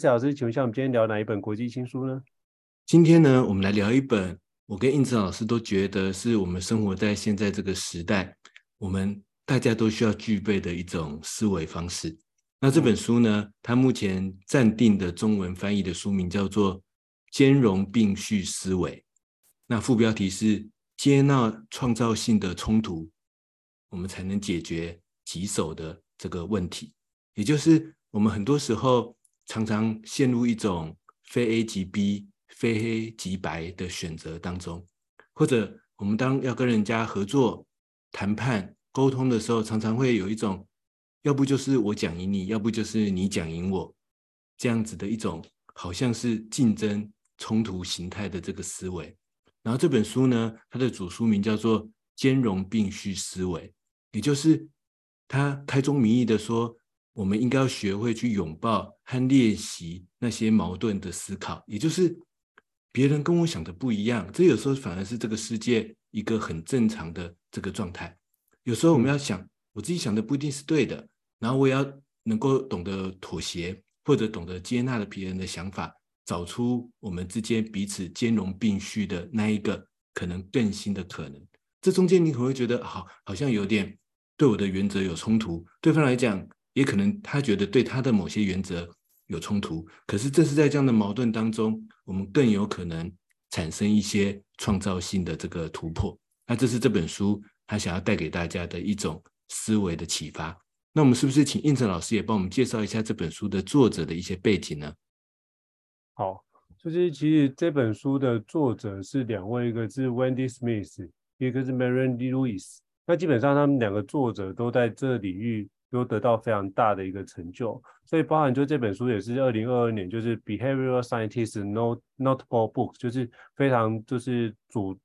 伊慈老师，请问一下，我们今天聊哪一本国际新书呢？今天呢，我们来聊一本，我跟应子老师都觉得是我们生活在现在这个时代，我们大家都需要具备的一种思维方式。那这本书呢，它目前暂定的中文翻译的书名叫做《兼容并蓄思维》，那副标题是“接纳创造性的冲突，我们才能解决棘手的这个问题”，也就是我们很多时候。常常陷入一种非 A 即 B、非黑即白的选择当中，或者我们当要跟人家合作、谈判、沟通的时候，常常会有一种，要不就是我讲赢你，要不就是你讲赢我，这样子的一种好像是竞争冲突形态的这个思维。然后这本书呢，它的主书名叫做《兼容并蓄思维》，也就是他开宗明义的说。我们应该要学会去拥抱和练习那些矛盾的思考，也就是别人跟我想的不一样，这有时候反而是这个世界一个很正常的这个状态。有时候我们要想，我自己想的不一定是对的，然后我也要能够懂得妥协，或者懂得接纳了别人的想法，找出我们之间彼此兼容并蓄的那一个可能更新的可能。这中间你可能会觉得好，好像有点对我的原则有冲突，对方来讲。也可能他觉得对他的某些原则有冲突，可是正是在这样的矛盾当中，我们更有可能产生一些创造性的这个突破。那这是这本书他想要带给大家的一种思维的启发。那我们是不是请应成老师也帮我们介绍一下这本书的作者的一些背景呢？好，就是其实这本书的作者是两位，一个是 Wendy Smith，一个是 Marianne Lewis。那基本上他们两个作者都在这领域。都得到非常大的一个成就，所以包含就这本书也是二零二二年，就是 Behavioral Scientist Not Notable Book，就是非常就是主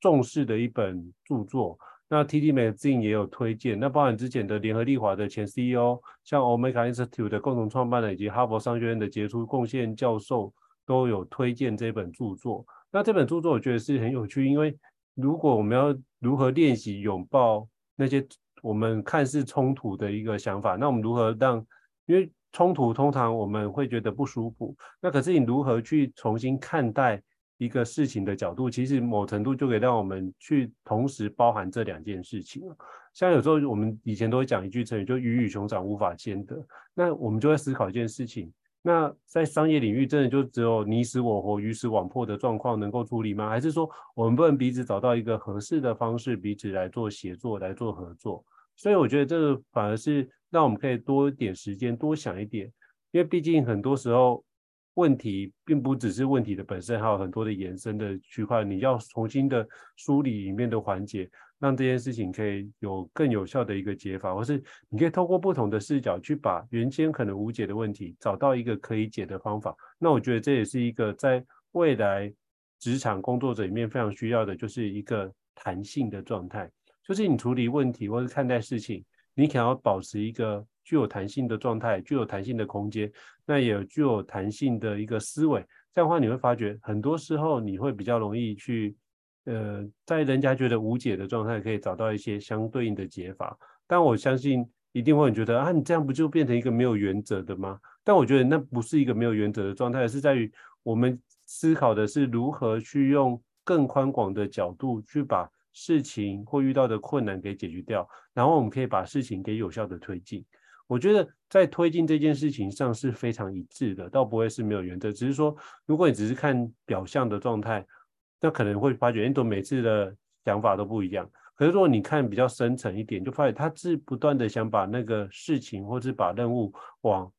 重视的一本著作。那 TD Magazine 也有推荐，那包含之前的联合利华的前 CEO，像 Omega Institute 的共同创办人以及哈佛商学院的杰出贡献教授都有推荐这本著作。那这本著作我觉得是很有趣，因为如果我们要如何练习拥抱那些。我们看似冲突的一个想法，那我们如何让？因为冲突通常我们会觉得不舒服，那可是你如何去重新看待一个事情的角度，其实某程度就可以让我们去同时包含这两件事情。像有时候我们以前都会讲一句成语，就鱼与熊掌无法兼得。那我们就会思考一件事情。那在商业领域，真的就只有你死我活、鱼死网破的状况能够处理吗？还是说，我们不能彼此找到一个合适的方式，彼此来做协作、来做合作？所以我觉得这个反而是让我们可以多一点时间，多想一点，因为毕竟很多时候问题并不只是问题的本身，还有很多的延伸的区块，你要重新的梳理里面的环节。让这件事情可以有更有效的一个解法，或是你可以透过不同的视角去把原先可能无解的问题找到一个可以解的方法。那我觉得这也是一个在未来职场工作者里面非常需要的，就是一个弹性的状态。就是你处理问题或是看待事情，你想要保持一个具有弹性的状态，具有弹性的空间，那也具有弹性的一个思维。这样的话，你会发觉很多时候你会比较容易去。呃，在人家觉得无解的状态，可以找到一些相对应的解法。但我相信一定会觉得啊，你这样不就变成一个没有原则的吗？但我觉得那不是一个没有原则的状态，是在于我们思考的是如何去用更宽广的角度去把事情或遇到的困难给解决掉，然后我们可以把事情给有效的推进。我觉得在推进这件事情上是非常一致的，倒不会是没有原则，只是说如果你只是看表象的状态。那可能会发觉，你都每次的想法都不一样。可是如果你看比较深层一点，就发现他是不断的想把那个事情，或是把任务往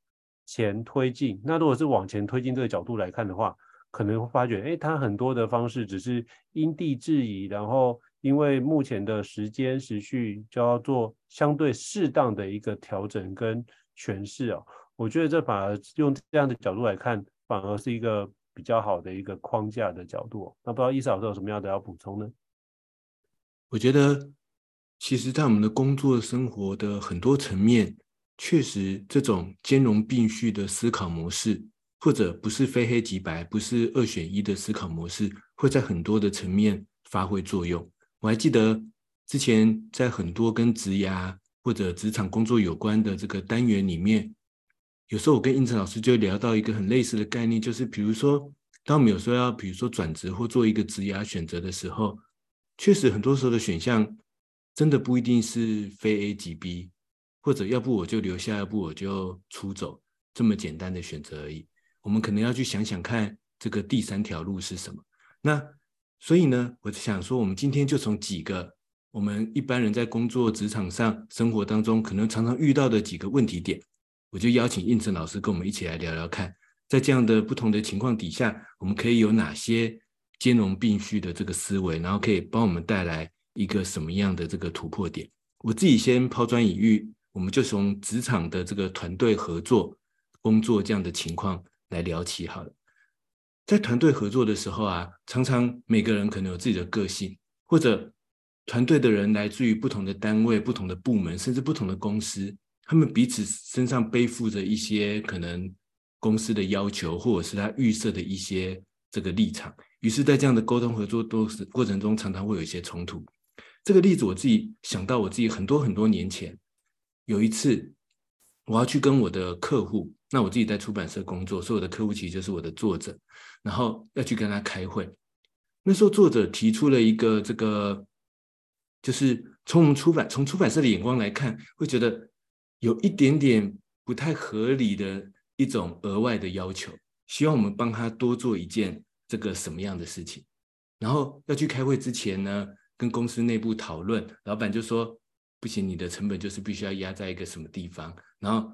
前推进。那如果是往前推进这个角度来看的话，可能会发觉，哎，他很多的方式只是因地制宜，然后因为目前的时间时序就要做相对适当的一个调整跟诠释哦。我觉得这反而用这样的角度来看，反而是一个比较好的一个框架的角度。那不知道伊老师有什么样的要补充呢？我觉得，其实，在我们的工作生活的很多层面，确实这种兼容并蓄的思考模式。或者不是非黑即白，不是二选一的思考模式，会在很多的层面发挥作用。我还记得之前在很多跟职涯或者职场工作有关的这个单元里面，有时候我跟胤丞老师就聊到一个很类似的概念，就是比如说，当我们有时候要比如说转职或做一个职涯选择的时候，确实很多时候的选项真的不一定是非 A 即 B，或者要不我就留下，要不我就出走，这么简单的选择而已。我们可能要去想想看，这个第三条路是什么？那所以呢，我想说，我们今天就从几个我们一般人在工作职场上、生活当中可能常常遇到的几个问题点，我就邀请应成老师跟我们一起来聊聊看，在这样的不同的情况底下，我们可以有哪些兼容并蓄的这个思维，然后可以帮我们带来一个什么样的这个突破点？我自己先抛砖引玉，我们就从职场的这个团队合作工作这样的情况。来聊起好了，在团队合作的时候啊，常常每个人可能有自己的个性，或者团队的人来自于不同的单位、不同的部门，甚至不同的公司，他们彼此身上背负着一些可能公司的要求，或者是他预设的一些这个立场，于是，在这样的沟通合作都是过程中，常常会有一些冲突。这个例子我自己想到，我自己很多很多年前有一次，我要去跟我的客户。那我自己在出版社工作，所有的客户其实就是我的作者，然后要去跟他开会。那时候作者提出了一个这个，就是从我们出版从出版社的眼光来看，会觉得有一点点不太合理的一种额外的要求，希望我们帮他多做一件这个什么样的事情。然后要去开会之前呢，跟公司内部讨论，老板就说不行，你的成本就是必须要压在一个什么地方，然后。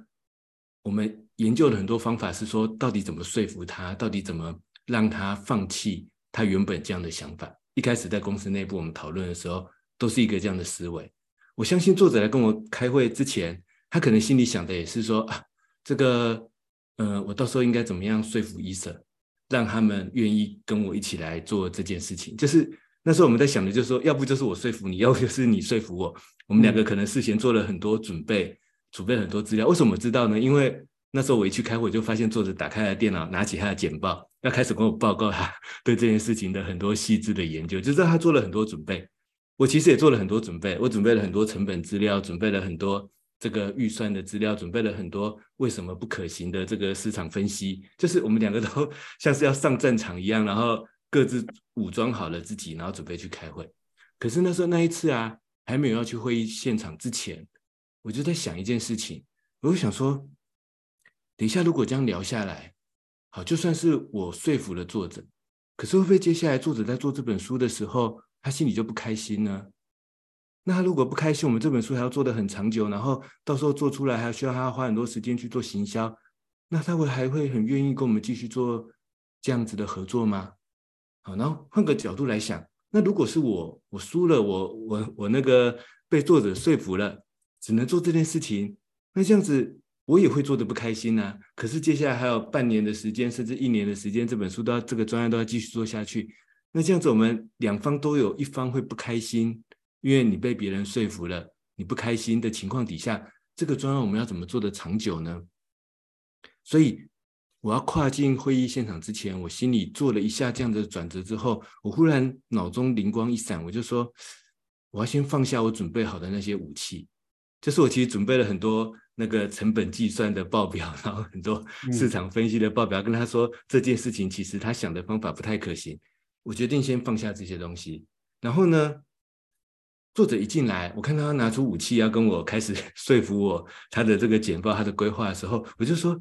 我们研究了很多方法，是说到底怎么说服他，到底怎么让他放弃他原本这样的想法。一开始在公司内部我们讨论的时候，都是一个这样的思维。我相信作者来跟我开会之前，他可能心里想的也是说啊，这个，呃，我到时候应该怎么样说服伊森，让他们愿意跟我一起来做这件事情。就是那时候我们在想的，就是说，要不就是我说服你，要不就是你说服我。我们两个可能事先做了很多准备。储备很多资料，为什么知道呢？因为那时候我一去开会，就发现作者打开了电脑，拿起他的简报，要开始跟我报告他 对这件事情的很多细致的研究，就是他做了很多准备。我其实也做了很多准备，我准备了很多成本资料，准备了很多这个预算的资料，准备了很多为什么不可行的这个市场分析。就是我们两个都 像是要上战场一样，然后各自武装好了自己，然后准备去开会。可是那时候那一次啊，还没有要去会议现场之前。我就在想一件事情，我就想说，等一下如果这样聊下来，好，就算是我说服了作者，可是会不会接下来作者在做这本书的时候，他心里就不开心呢？那他如果不开心，我们这本书还要做得很长久，然后到时候做出来还需要他花很多时间去做行销，那他会还会很愿意跟我们继续做这样子的合作吗？好，然后换个角度来想，那如果是我，我输了，我我我那个被作者说服了。只能做这件事情，那这样子我也会做得不开心呐、可是接下来还有半年的时间，甚至一年的时间，这本书都要这个专案都要继续做下去。那这样子我们两方都有一方会不开心，因为你被别人说服了，你不开心的情况底下，这个专案我们要怎么做得长久呢？所以我要跨进会议现场之前，我心里做了一下这样的转折之后，我忽然脑中灵光一闪，我就说我要先放下我准备好的那些武器。就是我其实准备了很多那个成本计算的报表，然后很多市场分析的报表，跟他说这件事情其实他想的方法不太可行。我决定先放下这些东西。然后呢，作者一进来，我看到他拿出武器要跟我开始 说服我他的这个简报、他的规划的时候，我就说：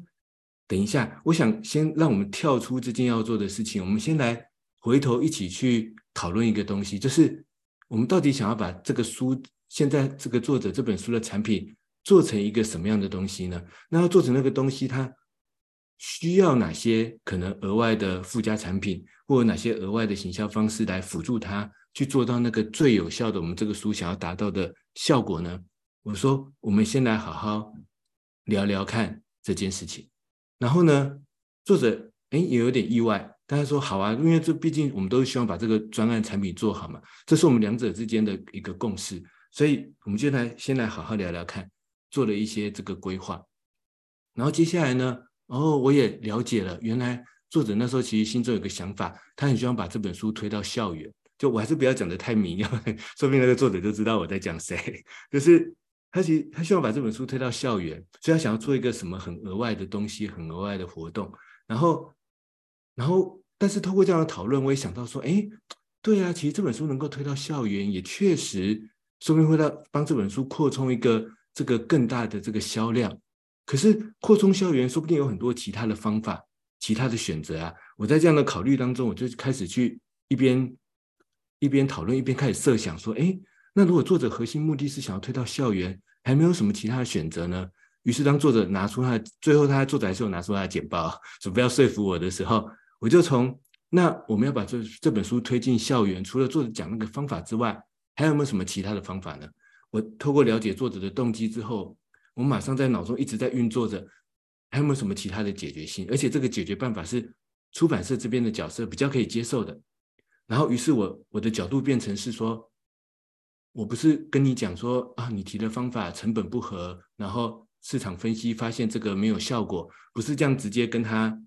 等一下，我想先让我们跳出这件要做的事情，我们先来回头一起去讨论一个东西，就是我们到底想要把这个书。现在这个作者这本书的产品做成一个什么样的东西呢？那要做成那个东西，它需要哪些可能额外的附加产品，或哪些额外的行销方式来辅助他去做到那个最有效的我们这个书想要达到的效果呢？我说，我们先来好好聊聊看这件事情。然后呢，作者哎也有点意外，但他说好啊，因为这毕竟我们都是希望把这个专案产品做好嘛，这是我们两者之间的一个共识，所以我们就来先来好好聊聊看，做了一些这个规划。然后接下来呢，然后我也了解了，原来作者那时候其实心中有个想法，他很希望把这本书推到校园。就我还是不要讲的太明，说不定那个作者就知道我在讲谁，就是。他其实他希望把这本书推到校园，所以他想要做一个什么很额外的东西，很额外的活动。然后，然后，但是透过这样的讨论，我也想到说，哎，对啊，其实这本书能够推到校园，也确实说明会到帮这本书扩充一个这个更大的这个销量。可是扩充校园，说不定有很多其他的方法，其他的选择啊。我在这样的考虑当中，我就开始去一边一边讨论，一边开始设想说，哎。那如果作者核心目的是想要推到校园，还没有什么其他的选择呢？于是当作者拿出他最后，他作者还是有拿出他的简报，准备要说服我的时候，我就从那我们要把这这本书推进校园，除了作者讲那个方法之外，还有没有什么其他的方法呢？我透过了解作者的动机之后，我马上在脑中一直在运作着，还有没有什么其他的解决性？而且这个解决办法是出版社这边的角色比较可以接受的。然后于是我我的角度变成是说。我不是跟你讲说啊，你提的方法成本不合，然后市场分析发现这个没有效果，不是这样直接跟他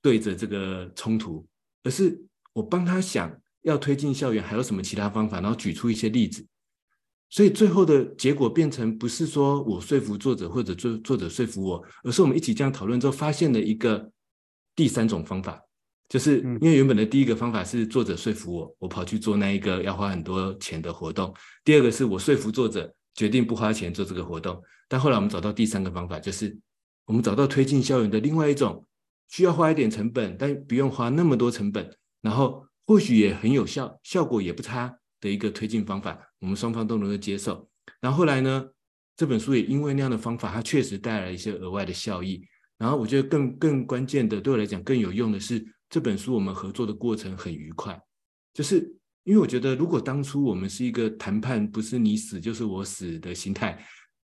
对着这个冲突，而是我帮他想要推进校园还有什么其他方法，然后举出一些例子，所以最后的结果变成不是说我说服作者或者作作者说服我，而是我们一起这样讨论之后发现了一个第三种方法。就是因为原本的第一个方法是作者说服我，我跑去做那一个要花很多钱的活动。第二个是我说服作者决定不花钱做这个活动。但后来我们找到第三个方法，就是我们找到推进校园的另外一种需要花一点成本，但不用花那么多成本，然后或许也很有效，效果也不差的一个推进方法，我们双方都能够接受。然后后来呢，这本书也因为那样的方法，它确实带来一些额外的效益。然后我觉得更更关键的，对我来讲更有用的是。这本书我们合作的过程很愉快，就是因为我觉得，如果当初我们是一个谈判，不是你死就是我死的心态，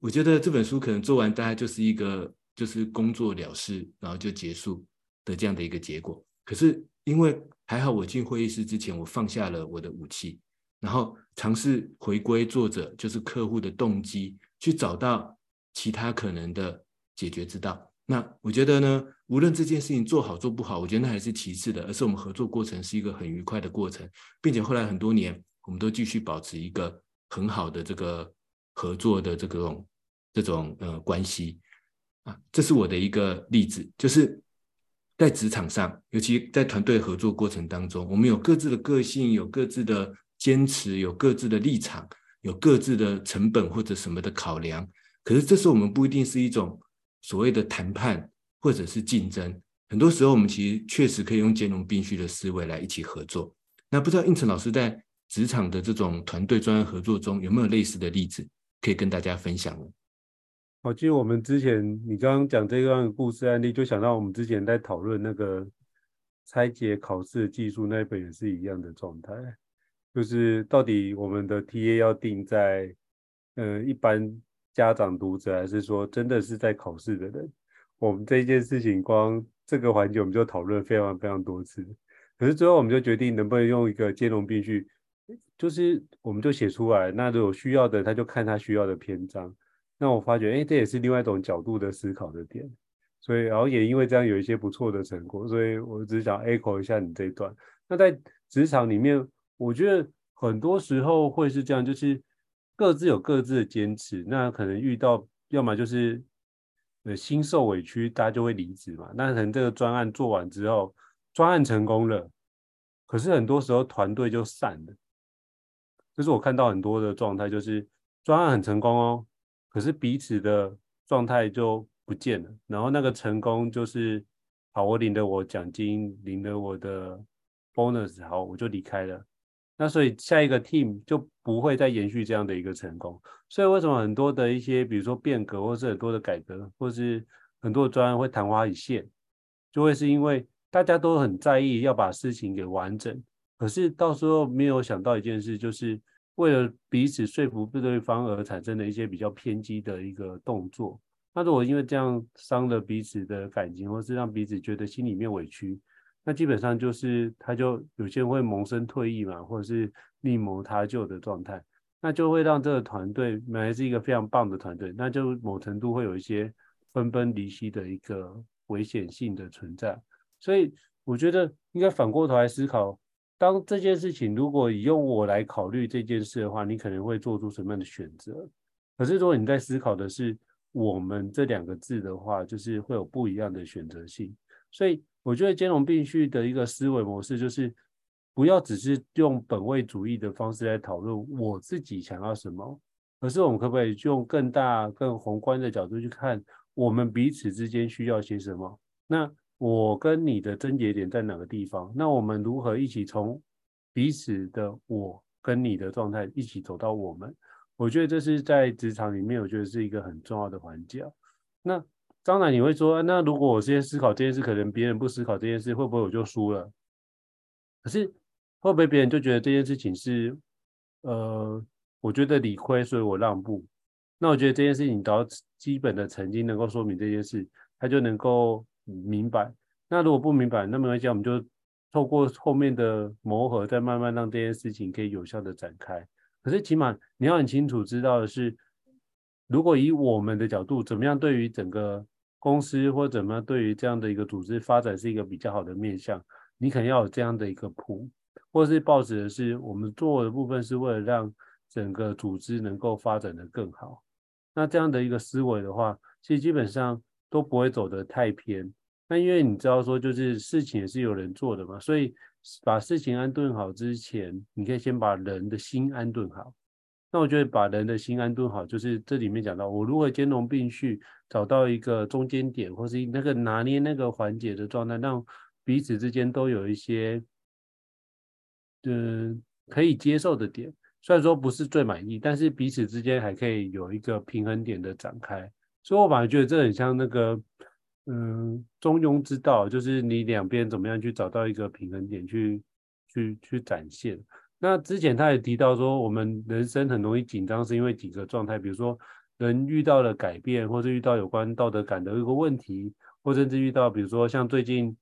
我觉得这本书可能做完大概就是一个就是工作了事，然后就结束的这样的一个结果。可是因为还好，我进会议室之前，我放下了我的武器，然后尝试回归作者，就是客户的动机，去找到其他可能的解决之道。那我觉得呢，无论这件事情做好做不好，我觉得那还是其次的，而是我们合作过程是一个很愉快的过程，并且后来很多年，我们都继续保持一个很好的这个合作的这种这种呃关系啊，这是我的一个例子，就是在职场上，尤其在团队合作过程当中，我们有各自的个性，有各自的坚持，有各自的立场，有各自的成本或者什么的考量，可是这时候我们不一定是一种。所谓的谈判或者是竞争，很多时候我们其实确实可以用兼容并蓄的思维来一起合作。那不知道应成老师在职场的这种团队专业合作中有没有类似的例子可以跟大家分享呢？好，其实我们之前你刚刚讲这段故事案例，就想到我们之前在讨论那个拆解考试技术那一本也是一样的状态，就是到底我们的 TA 要定在呃一般。家长读者，还是说真的是在考试的人，我们这件事情光这个环节我们就讨论非常非常多次，可是最后我们就决定能不能用一个兼容并蓄，就是我们就写出来，那如果需要的他就看他需要的篇章，那我发觉哎，这也是另外一种角度的思考的点，所以然后也因为这样有一些不错的成果，所以我只想 echo 一下你这一段。那在职场里面，我觉得很多时候会是这样，就是。各自有各自的坚持，那可能遇到要么就是呃心受委屈，大家就会离职嘛。那可能这个专案做完之后，专案成功了，可是很多时候团队就散了。就是我看到很多的状态，就是专案很成功哦，可是彼此的状态就不见了。然后那个成功就是，好，我领了我奖金，领了我的 bonus，好，我就离开了。那所以下一个 team 就不会再延续这样的一个成功，所以为什么很多的一些，比如说变革，或是很多的改革，或是很多的专案会昙花一现，就会是因为大家都很在意要把事情给完整，可是到时候没有想到一件事，就是为了彼此说服对方而产生的一些比较偏激的一个动作。那如果因为这样伤了彼此的感情，或是让彼此觉得心里面委屈，那基本上就是他就有些人会萌生退意嘛，或者是另谋他救的状态，那就会让这个团队本来是一个非常棒的团队，那就某程度会有一些分崩离析的一个。危险性的存在，所以我觉得应该反过头来思考，当这件事情如果以用我来考虑这件事的话，你可能会做出什么样的选择？可是如果你在思考的是我们这两个字的话，就是会有不一样的选择性。所以我觉得兼容并蓄的一个思维模式，就是不要只是用本位主义的方式来讨论我自己想要什么，而是我们可不可以用更大、更宏观的角度去看？我们彼此之间需要些什么？那我跟你的症结点在哪个地方？那我们如何一起从彼此的我跟你的状态一起走到我们？我觉得这是在职场里面，我觉得是一个很重要的环节。那当然你会说，那如果我先思考这件事，可能别人不思考这件事，会不会我就输了？可是会不会别人就觉得这件事情是，呃，我觉得理亏，所以我让步？那我觉得这件事情，只要基本的曾经能够说明这件事，他就能够明白。那如果不明白，那没关系，我们就透过后面的磨合，再慢慢让这件事情可以有效的展开。可是起码你要很清楚知道的是，如果以我们的角度，怎么样对于整个公司或怎么样对于这样的一个组织发展是一个比较好的面向，你可能要有这样的一个谱，或是抱持的是我们做的部分是为了让整个组织能够发展得更好。那这样的一个思维的话，其实基本上都不会走得太偏。那因为你知道说，就是事情也是有人做的嘛，所以把事情安顿好之前，你可以先把人的心安顿好。那我觉得把人的心安顿好，就是这里面讲到我如何兼容并蓄，找到一个中间点，或是那个拿捏那个环节的状态，让彼此之间都有一些嗯可以接受的点。虽然说不是最满意，但是彼此之间还可以有一个平衡点的展开，所以我反而觉得这很像那个，嗯，中庸之道，就是你两边怎么样去找到一个平衡点去去去展现。那之前他也提到说，我们人生很容易紧张，是因为几个状态，比如说人遇到了改变，或者遇到有关道德感的一个问题，或甚至遇到比如说像最近。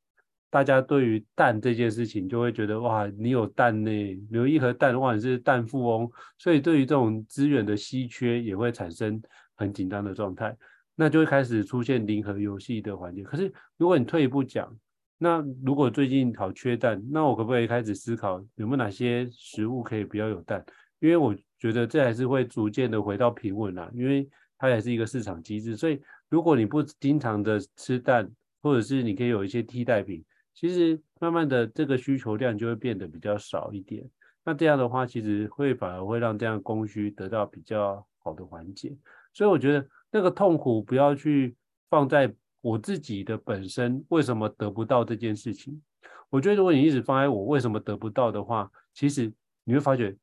大家对于蛋这件事情就会觉得哇，你有蛋呢，有一盒蛋，哇，你是蛋富翁，所以对于这种资源的稀缺也会产生很紧张的状态，那就会开始出现零和游戏的环节。可是如果你退一步讲，那如果最近好缺蛋，那我可不可以开始思考有没有哪些食物可以不要有蛋？因为我觉得这还是会逐渐的回到平稳啦，因为它也是一个市场机制。所以如果你不经常的吃蛋，或者是你可以有一些替代品。其实慢慢的，这个需求量就会变得比较少一点。那这样的话，其实会反而会让这样供需得到比较好的缓解。所以我觉得那个痛苦不要去放在我自己的本身为什么得不到这件事情。我觉得如果你一直放在我为什么得不到的话，其实你会发觉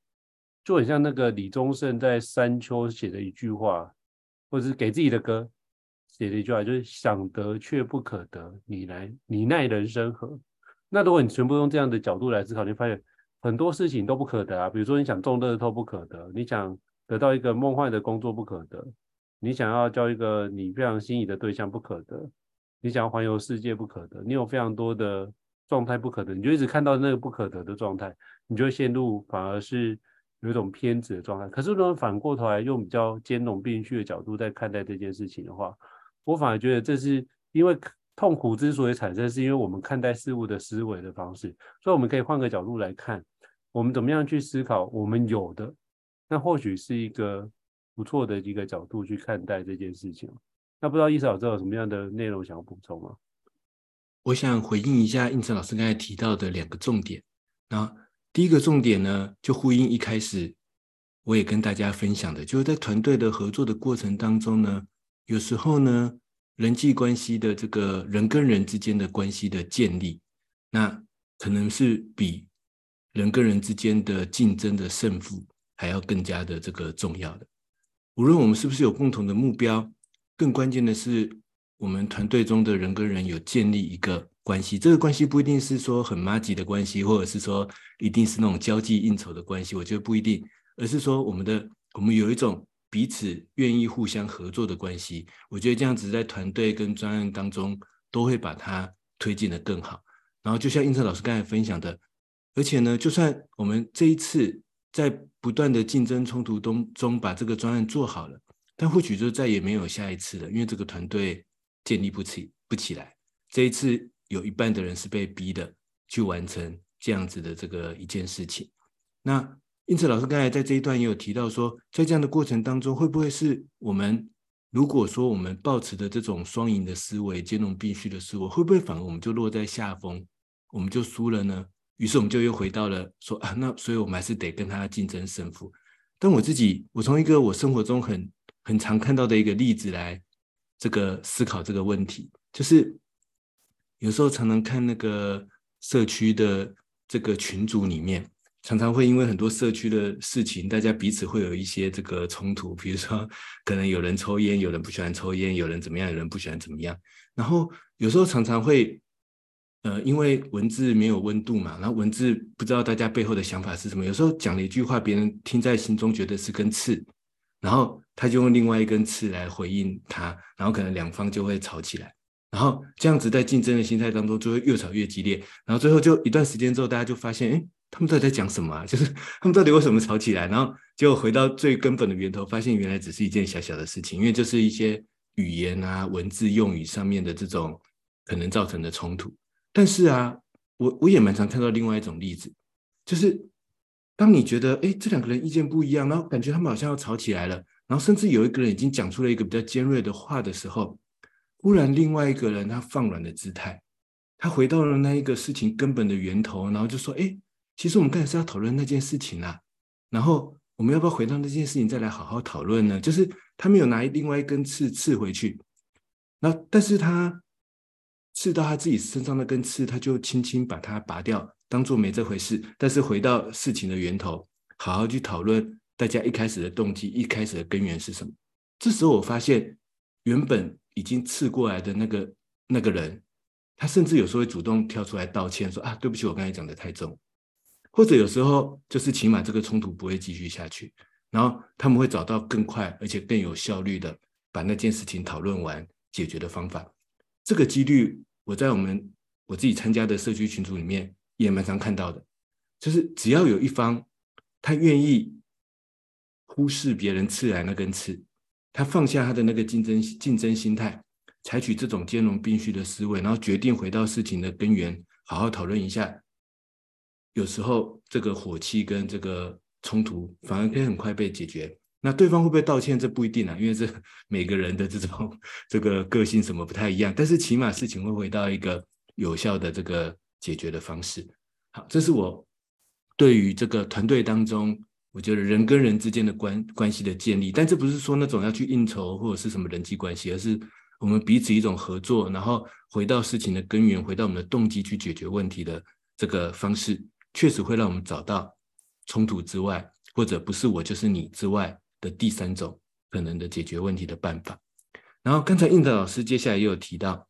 就很像那个李宗盛在山丘写的一句话，或者是给自己的歌。写的一句话，就是想得却不可得，你来你奈人生何？那如果你全部用这样的角度来思考，你发现很多事情都不可得啊。比如说，你想中乐透不可得，你想得到一个梦幻的工作不可得，你想要交一个你非常心仪的对象不可得，你想要环游世界不可得，你有非常多的状态不可得，你就一直看到那个不可得的状态，你就会陷入反而是有一种偏执的状态。可是如果反过头来用比较兼容并蓄的角度在看待这件事情的话，我反而觉得这是因为痛苦之所以产生，是因为我们看待事物的思维的方式。所以我们可以换个角度来看，我们怎么样去思考我们有的，那或许是一个不错的一个角度去看待这件事情。那不知道易慈老师有什么样的内容想要补充吗？我想回应一下应成老师刚才提到的两个重点。那第一个重点呢，就呼应一开始我也跟大家分享的，就是在团队的合作的过程当中呢。有时候呢，人际关系的这个人跟人之间的关系的建立，那可能是比人跟人之间的竞争的胜负还要更加的这个重要的。无论我们是不是有共同的目标，更关键的是我们团队中的人跟人有建立一个关系。这个关系不一定是说很麻吉的关系，或者是说一定是那种交际应酬的关系，我觉得不一定，而是说我们的我们有一种彼此愿意互相合作的关系。我觉得这样子在团队跟专案当中都会把它推进得更好。然后就像英策老师刚才分享的，而且呢，就算我们这一次在不断的竞争冲突中中把这个专案做好了，但或许就再也没有下一次了，因为这个团队建立不起不起来。这一次有一半的人是被逼的去完成这样子的这个一件事情。那因此，老师刚才在这一段也有提到说，在这样的过程当中，会不会是我们如果说我们抱持的这种双赢的思维、兼容并蓄的思维，会不会反而我们就落在下风，我们就输了呢？于是我们就又回到了说啊，那所以我们还是得跟他竞争胜负。但我自己，我从一个我生活中很很常看到的一个例子来这个思考这个问题，就是。有时候常常看那个社区的这个群组里面，常常会因为很多社区的事情，大家彼此会有一些这个冲突。比如说，可能有人抽烟，有人不喜欢抽烟，有人怎么样，有人不喜欢怎么样。然后有时候常常会，呃，因为文字没有温度嘛，然后文字不知道大家背后的想法是什么。有时候讲了一句话，别人听在心中觉得是根刺，然后他就用另外一根刺来回应他，然后可能两方就会吵起来。然后这样子在竞争的心态当中，就会越吵越激烈。然后最后就一段时间之后，大家就发现，哎，他们到底在讲什么啊？就是他们到底为什么吵起来？然后就回到最根本的源头，发现原来只是一件小小的事情，因为就是一些语言啊、文字用语上面的这种可能造成的冲突。但是啊，我我也蛮常看到另外一种例子，就是当你觉得，哎，这两个人意见不一样，然后感觉他们好像要吵起来了，然后甚至有一个人已经讲出了一个比较尖锐的话的时候。忽然，另外一个人他放软的姿态，他回到了那一个事情根本的源头，然后就说：“哎，其实我们刚才是要讨论那件事情啊，然后我们要不要回到那件事情再来好好讨论呢？”就是他没有拿另外一根刺刺回去，那但是他刺到他自己身上那根刺，他就轻轻把它拔掉，当做没这回事。但是回到事情的源头，好好去讨论大家一开始的动机，一开始的根源是什么。这时候我发现，原本。已经刺过来的那个那个人，他甚至有时候会主动跳出来道歉，说啊，对不起，我刚才讲的太重。或者有时候就是起码这个冲突不会继续下去，然后他们会找到更快而且更有效率的把那件事情讨论完解决的方法。这个几率我在我们我自己参加的社区群组里面也蛮常看到的，就是只要有一方他愿意忽视别人刺来那根刺。他放下他的那个竞争竞争心态，采取这种兼容并蓄的思维，然后决定回到事情的根源，好好讨论一下。有时候这个火气跟这个冲突反而可以很快被解决。那对方会不会道歉？这不一定啊，因为这每个人的这种这个个性什么不太一样。但是起码事情会回到一个有效的这个解决的方式。好，这是我对于这个团队当中。我觉得人跟人之间的关关系的建立，但这不是说那种要去应酬或者是什么人际关系，而是我们彼此一种合作，然后回到事情的根源，回到我们的动机去解决问题的这个方式，确实会让我们找到冲突之外，或者不是我就是你之外的第三种可能的解决问题的办法。然后刚才应德老师接下来也有提到，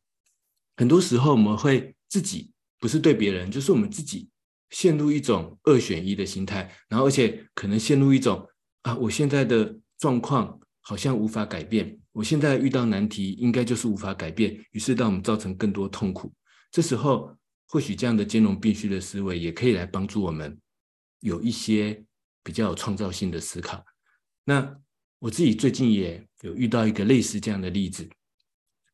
很多时候我们会自己不是对别人，就是我们自己。陷入一种二选一的心态，然后而且可能陷入一种啊，我现在的状况好像无法改变，我现在遇到难题应该就是无法改变，于是让我们造成更多痛苦。这时候或许这样的兼容并蓄的思维也可以来帮助我们有一些比较有创造性的思考。那我自己最近也有遇到一个类似这样的例子，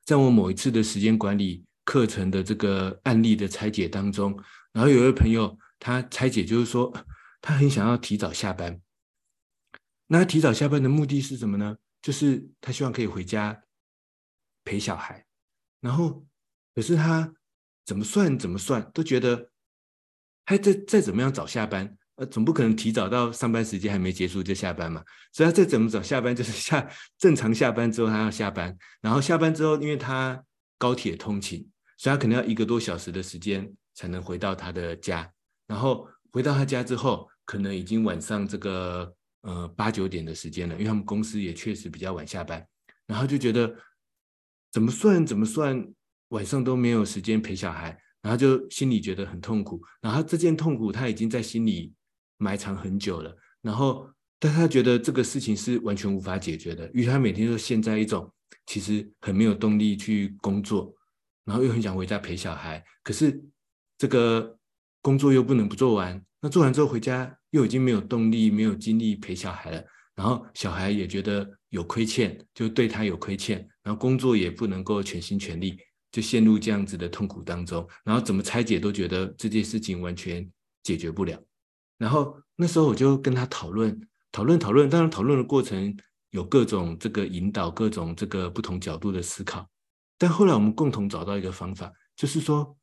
在我某一次的时间管理课程的这个案例的拆解当中，然后有一位朋友。他拆解就是说，他很想要提早下班。那他提早下班的目的是什么呢？就是他希望可以回家陪小孩。然后，可是他怎么算怎么算都觉得，他再再怎么样早下班，呃，总不可能提早到上班时间还没结束就下班嘛。所以他再怎么早下班，就是下正常下班之后他要下班。然后下班之后，因为他高铁通勤，所以他可能要一个多小时的时间才能回到他的家。然后回到他家之后，可能已经晚上这个呃八九点的时间了，因为他们公司也确实比较晚下班。然后就觉得怎么算怎么算，晚上都没有时间陪小孩，然后就心里觉得很痛苦，然后这件痛苦他已经在心里埋藏很久了，然后但他觉得这个事情是完全无法解决的，于是他每天都陷在一种其实很没有动力去工作，然后又很想回家陪小孩，可是这个工作又不能不做完，那做完之后回家又已经没有动力、没有精力陪小孩了，然后小孩也觉得有亏欠，就对他有亏欠，然后工作也不能够全心全力。就陷入这样子的痛苦当中，然后怎么拆解都觉得这件事情完全解决不了。然后那时候我就跟他讨论，讨论，讨论。当然，讨论的过程有各种这个引导，各种这个不同角度的思考。但后来我们共同找到一个方法，就是说，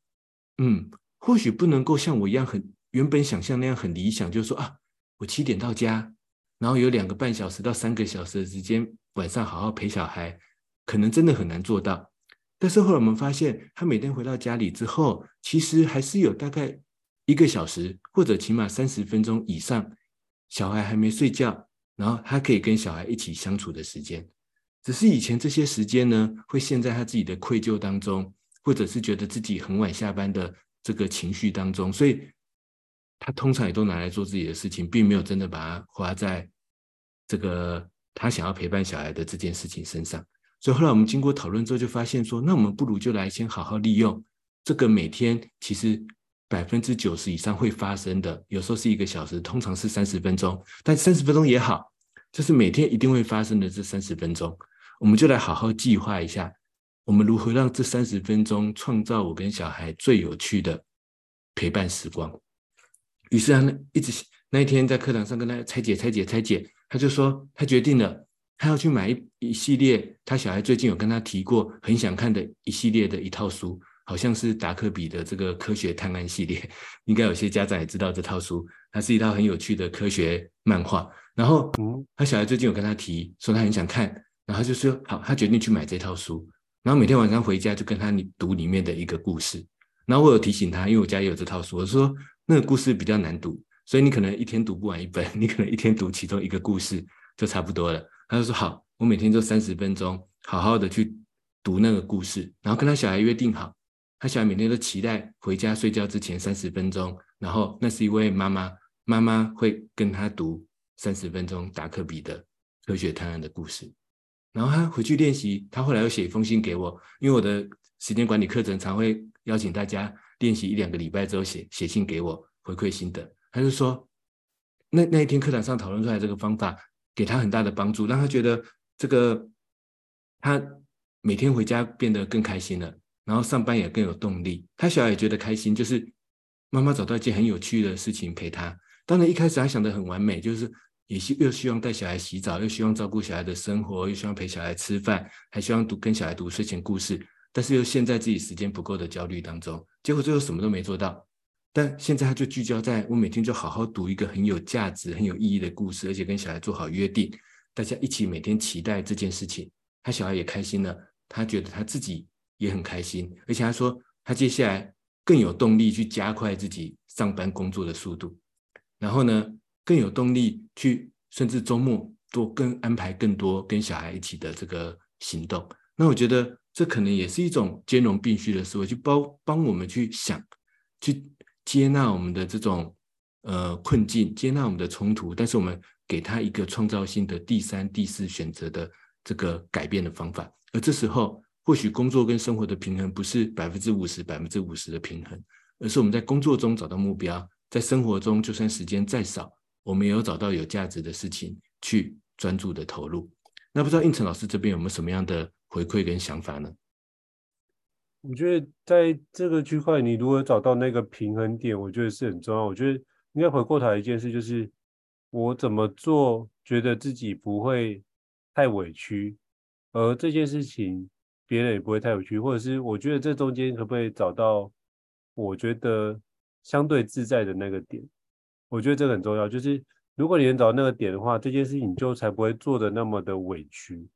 嗯，或许不能够像我一样很原本想象那样很理想，就是说啊，我七点到家，然后有两个半小时到三个小时的时间，晚上好好陪小孩，可能真的很难做到。但是后来我们发现，他每天回到家里之后，其实还是有大概一个小时，或者起码三十分钟以上，小孩还没睡觉，然后他可以跟小孩一起相处的时间。只是以前这些时间呢，会陷在他自己的愧疚当中，或者是觉得自己很晚下班的这个情绪当中，所以他通常也都拿来做自己的事情，并没有真的把它花在这个他想要陪伴小孩的这件事情身上。所以后来我们经过讨论之后，就发现说，那我们不如就来先好好利用这个每天其实百分之九十以上会发生的，有时候是一个小时，通常是三十分钟，但三十分钟也好，就是每天一定会发生的这三十分钟，我们就来好好计划一下，我们如何让这三十分钟创造我跟小孩最有趣的陪伴时光。于是他一直那一天在课堂上跟他拆解、拆解、拆解，他就说他决定了。他要去买一一系列，他小孩最近有跟他提过，很想看的一系列的一套书，好像是达克比的这个科学探案系列，应该有些家长也知道这套书，它是一套很有趣的科学漫画。然后，他小孩最近有跟他提，说他很想看，然后就说好，他决定去买这套书，然后每天晚上回家就跟他读里面的一个故事。然后我有提醒他，因为我家也有这套书，我说那个故事比较难读，所以你可能一天读不完一本，你可能一天读其中一个故事就差不多了。他就说好，我每天就三十分钟，好好的去读那个故事，然后跟他小孩约定好，他小孩每天都期待回家睡觉之前三十分钟，然后那是一位妈妈，妈妈会跟他读三十分钟达克比的科学探案的故事，然后他回去练习，他后来又写一封信给我，因为我的时间管理课程常会邀请大家练习一两个礼拜之后写写信给我回馈心得，他就说那那一天课堂上讨论出来这个方法。给他很大的帮助，让他觉得这个他每天回家变得更开心了，然后上班也更有动力。他小孩也觉得开心，就是妈妈找到一件很有趣的事情陪他。当然一开始他想得很完美，就是也希又希望带小孩洗澡，又希望照顾小孩的生活，又希望陪小孩吃饭，还希望读跟小孩读睡前故事，但是又陷在自己时间不够的焦虑当中，结果最后什么都没做到。但现在他就聚焦在我每天就好好读一个很有价值、很有意义的故事，而且跟小孩做好约定，大家一起每天期待这件事情，他小孩也开心了，他觉得他自己也很开心，而且他说他接下来更有动力去加快自己上班工作的速度，然后呢更有动力去甚至周末多更安排更多跟小孩一起的这个行动。那我觉得这可能也是一种兼容并蓄的思维，去帮帮我们去想去。接纳我们的这种呃困境，接纳我们的冲突，但是我们给他一个创造性的第三、第四选择的这个改变的方法。而这时候，或许工作跟生活的平衡不是百分之五十、百分之五十的平衡，而是我们在工作中找到目标，在生活中就算时间再少，我们也有找到有价值的事情去专注的投入。那不知道应成老师这边有没有什么样的回馈跟想法呢？我觉得在这个区块，你如何找到那个平衡点，我觉得是很重要。我觉得应该回过头来一件事，就是我怎么做，觉得自己不会太委屈，而这件事情别人也不会太委屈，或者是我觉得这中间可不可以找到我觉得相对自在的那个点？我觉得这个很重要。就是如果你能找到那个点的话，这件事情你就才不会做的那么的委屈。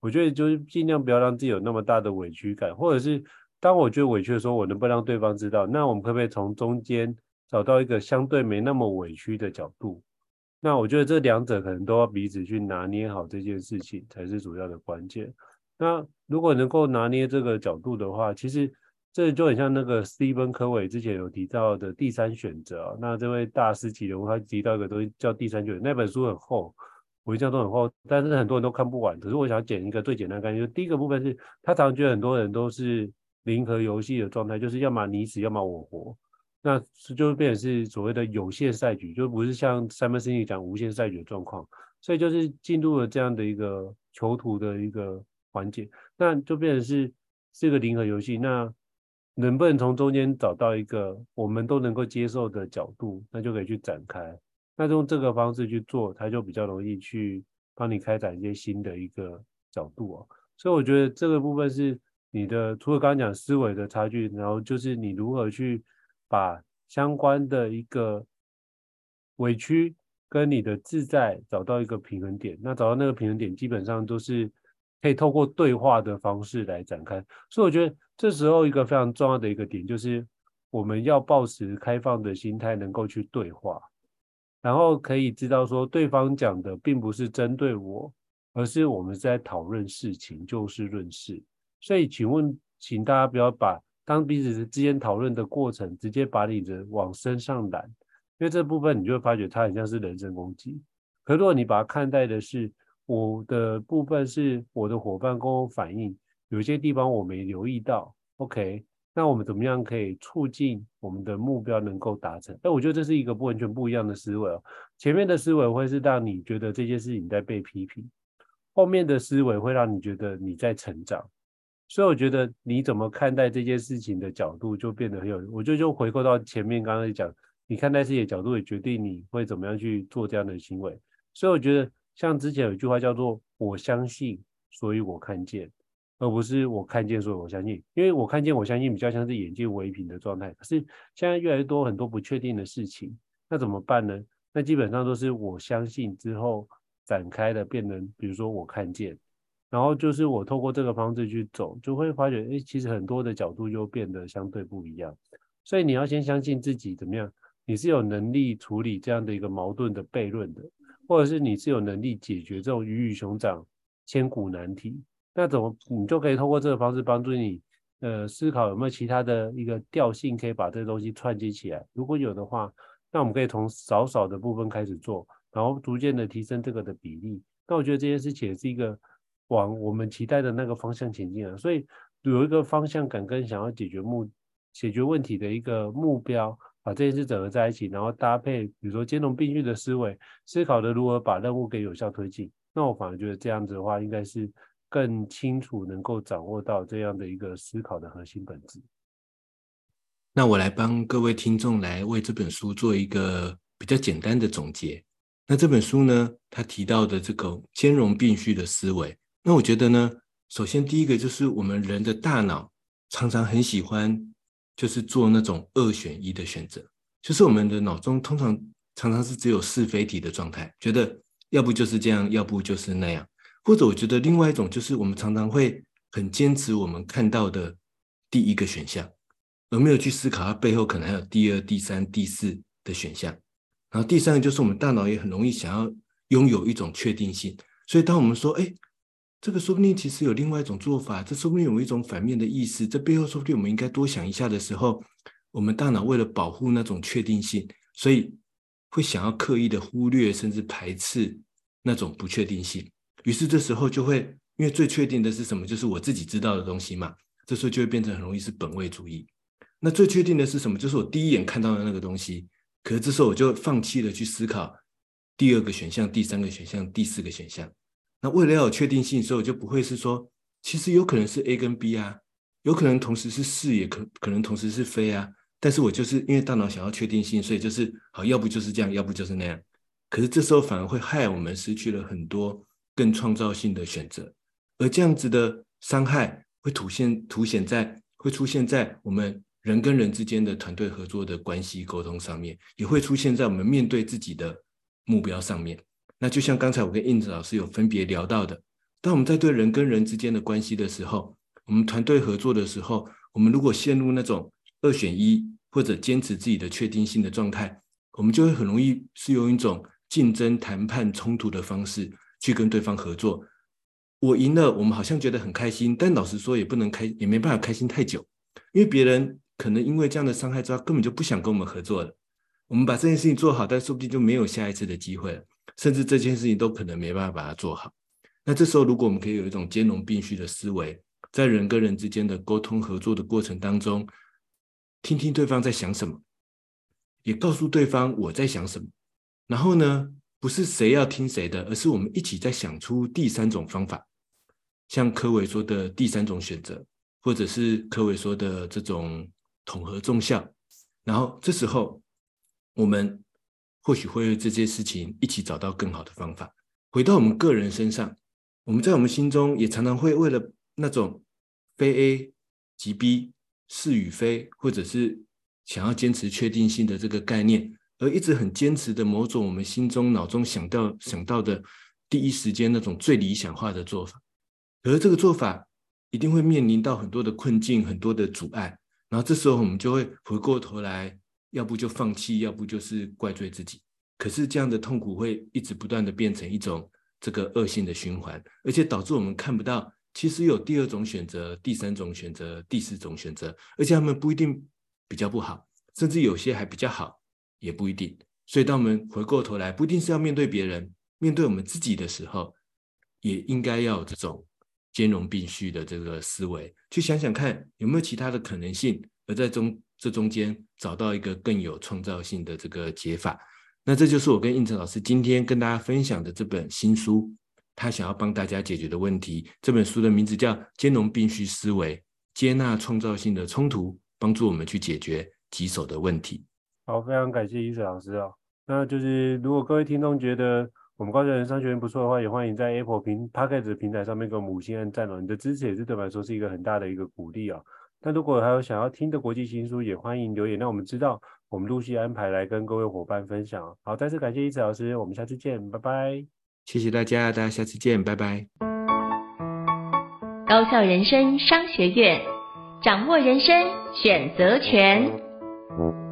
我觉得就是尽量不要让自己有那么大的委屈感，或者是当我觉得委屈的时候，我能不能让对方知道？那我们可不可以从中间找到一个相对没那么委屈的角度？那我觉得这两者可能都要彼此去拿捏好这件事情才是主要的关键。那如果能够拿捏这个角度的话，其实这就很像那个斯蒂芬科维之前有提到的第三选择。那这位大师级人物他提到一个东西叫第三选择，那本书很厚，我印象都很厚，但是很多人都看不完。可是我想剪一个最简单的概念，就第一个部分是他常常觉得很多人都是零和游戏的状态，就是要么你死，要么我活。那就变成是所谓的有限赛局，就不是像 Simon s i n 讲无限赛局的状况，所以就是进入了这样的一个囚徒的一个环节，那就变成是是一个零和游戏。那能不能从中间找到一个我们都能够接受的角度，那就可以去展开。那用这个方式去做，它就比较容易去帮你开展一些新的一个角度哦。所以我觉得这个部分是你的，除了刚刚讲思维的差距，然后就是你如何去。把相关的一个委屈跟你的自在找到一个平衡点，那找到那个平衡点，基本上都是可以透过对话的方式来展开。所以我觉得这时候一个非常重要的一个点，就是我们要保持开放的心态，能够去对话，然后可以知道说对方讲的并不是针对我，而是我们在讨论事情，就事论事。所以请问，请大家不要把。当彼此之间讨论的过程，直接把你的往身上揽，因为这部分你就会发觉它很像是人身攻击。可如果你把它看待的是我的部分，是我的伙伴跟我反映，有些地方我没留意到，OK，那我们怎么样可以促进我们的目标能够达成？那我觉得这是一个不完全不一样的思维哦。前面的思维会是让你觉得这件事情在被批评，后面的思维会让你觉得你在成长。所以我觉得你怎么看待这件事情的角度就变得很有，我觉得就回扣到前面刚刚讲，你看待事情的角度也决定你会怎么样去做这样的行为。所以我觉得像之前有一句话叫做“我相信，所以我看见”，而不是“我看见，所以我相信”。因为我看见，我相信比较像是眼见为凭的状态。可是现在越来越多很多不确定的事情，那怎么办呢？那基本上都是我相信之后展开的，变成比如说我看见。然后就是我透过这个方式去走，就会发觉，哎，其实很多的角度又变得相对不一样。所以你要先相信自己怎么样，你是有能力处理这样的一个矛盾的悖论的，或者是你是有能力解决这种鱼与熊掌千古难题。那怎么你就可以通过这个方式帮助你，呃，思考有没有其他的一个调性可以把这东西串接起来。如果有的话，那我们可以从少少的部分开始做，然后逐渐的提升这个的比例。那我觉得这件事情也是一个。往我们期待的那个方向前进啊，所以有一个方向感跟想要解决目解决问题的一个目标，把这件事整合在一起，然后搭配比如说兼容并蓄的思维，思考的如何把任务给有效推进。那我反而觉得这样子的话，应该是更清楚能够掌握到这样的一个思考的核心本质。那我来帮各位听众来为这本书做一个比较简单的总结。那这本书呢，它提到的这个兼容并蓄的思维。那我觉得呢，首先第一个就是我们人的大脑常常很喜欢，就是做那种二选一的选择，就是我们的脑中通常常常是只有是非题的状态，觉得要不就是这样，要不就是那样，或者我觉得另外一种就是我们常常会很坚持我们看到的第一个选项，而没有去思考它背后可能还有第二、第三、第四的选项。然后第三个就是我们大脑也很容易想要拥有一种确定性，所以当我们说，哎。这个说不定其实有另外一种做法，这说不定有一种反面的意思，这背后说不定我们应该多想一下的时候，我们大脑为了保护那种确定性，所以会想要刻意的忽略甚至排斥那种不确定性。于是这时候就会，因为最确定的是什么？就是我自己知道的东西嘛。这时候就会变成很容易是本位主义。那最确定的是什么？就是我第一眼看到的那个东西。可是这时候我就放弃了去思考第二个选项、第三个选项、第四个选项。那为了要有确定性，所以我就不会是说，其实有可能是 A 跟 B 啊，有可能同时是是，也可可能同时是非啊。但是我就是因为大脑想要确定性，所以就是好，要不就是这样，要不就是那样。可是这时候反而会害我们失去了很多更创造性的选择，而这样子的伤害会凸显凸显在会出现在我们人跟人之间的团队合作的关系沟通上面，也会出现在我们面对自己的目标上面。那就像刚才我跟印子老师有分别聊到的，当我们在对人跟人之间的关系的时候，我们团队合作的时候，我们如果陷入那种二选一或者坚持自己的确定性的状态，我们就会很容易是用一种竞争、谈判、冲突的方式去跟对方合作。我赢了，我们好像觉得很开心，但老实说也不能开，也没办法开心太久。因为别人可能因为这样的伤害之后，根本就不想跟我们合作了。我们把这件事情做好，但说不定就没有下一次的机会了，甚至这件事情都可能没办法把它做好。那这时候，如果我们可以有一种兼容并蓄的思维，在人跟人之间的沟通合作的过程当中，听听对方在想什么，也告诉对方我在想什么。然后呢，不是谁要听谁的，而是我们一起在想出第三种方法，像柯伟说的第三种选择，或者是柯伟说的这种统合综效。然后这时候。我们或许会为这些事情一起找到更好的方法。回到我们个人身上，我们在我们心中也常常会为了那种非 A 即 B 是与非，或者是想要坚持确定性的这个概念，而一直很坚持的某种我们心中脑中想到想到的第一时间那种最理想化的做法。而这个做法一定会面临到很多的困境，很多的阻碍。然后这时候我们就会回过头来。要不就放弃，要不就是怪罪自己。可是这样的痛苦会一直不断的变成一种这个恶性的循环，而且导致我们看不到其实有第二种选择、第三种选择、第四种选择，而且他们不一定比较不好，甚至有些还比较好，也不一定。所以当我们回过头来，不一定是要面对别人，面对我们自己的时候，也应该要有这种兼容并蓄的这个思维，去想想看有没有其他的可能性，而在中。这中间找到一个更有创造性的这个解法，那这就是我跟胤丞老师今天跟大家分享的这本新书，他想要帮大家解决的问题。这本书的名字叫《兼容并蓄思维：接纳创造性的冲突，帮助我们去解决棘手的问题》。好，非常感谢胤丞老师哦。那就是如果各位听众觉得我们高效人商学院不错的话，也欢迎在 Apple 平 Podcast 平台上面给我们五星按赞哦。你的支持也是对我来说是一个很大的一个鼓励哦。那如果还有想要听的国际新书，也欢迎留言，让我们知道，我们陆续安排来跟各位伙伴分享。好，再次感谢一子老师，我们下次见，拜拜。谢谢大家，大家下次见，拜拜。高校人生商学院，掌握人生选择权。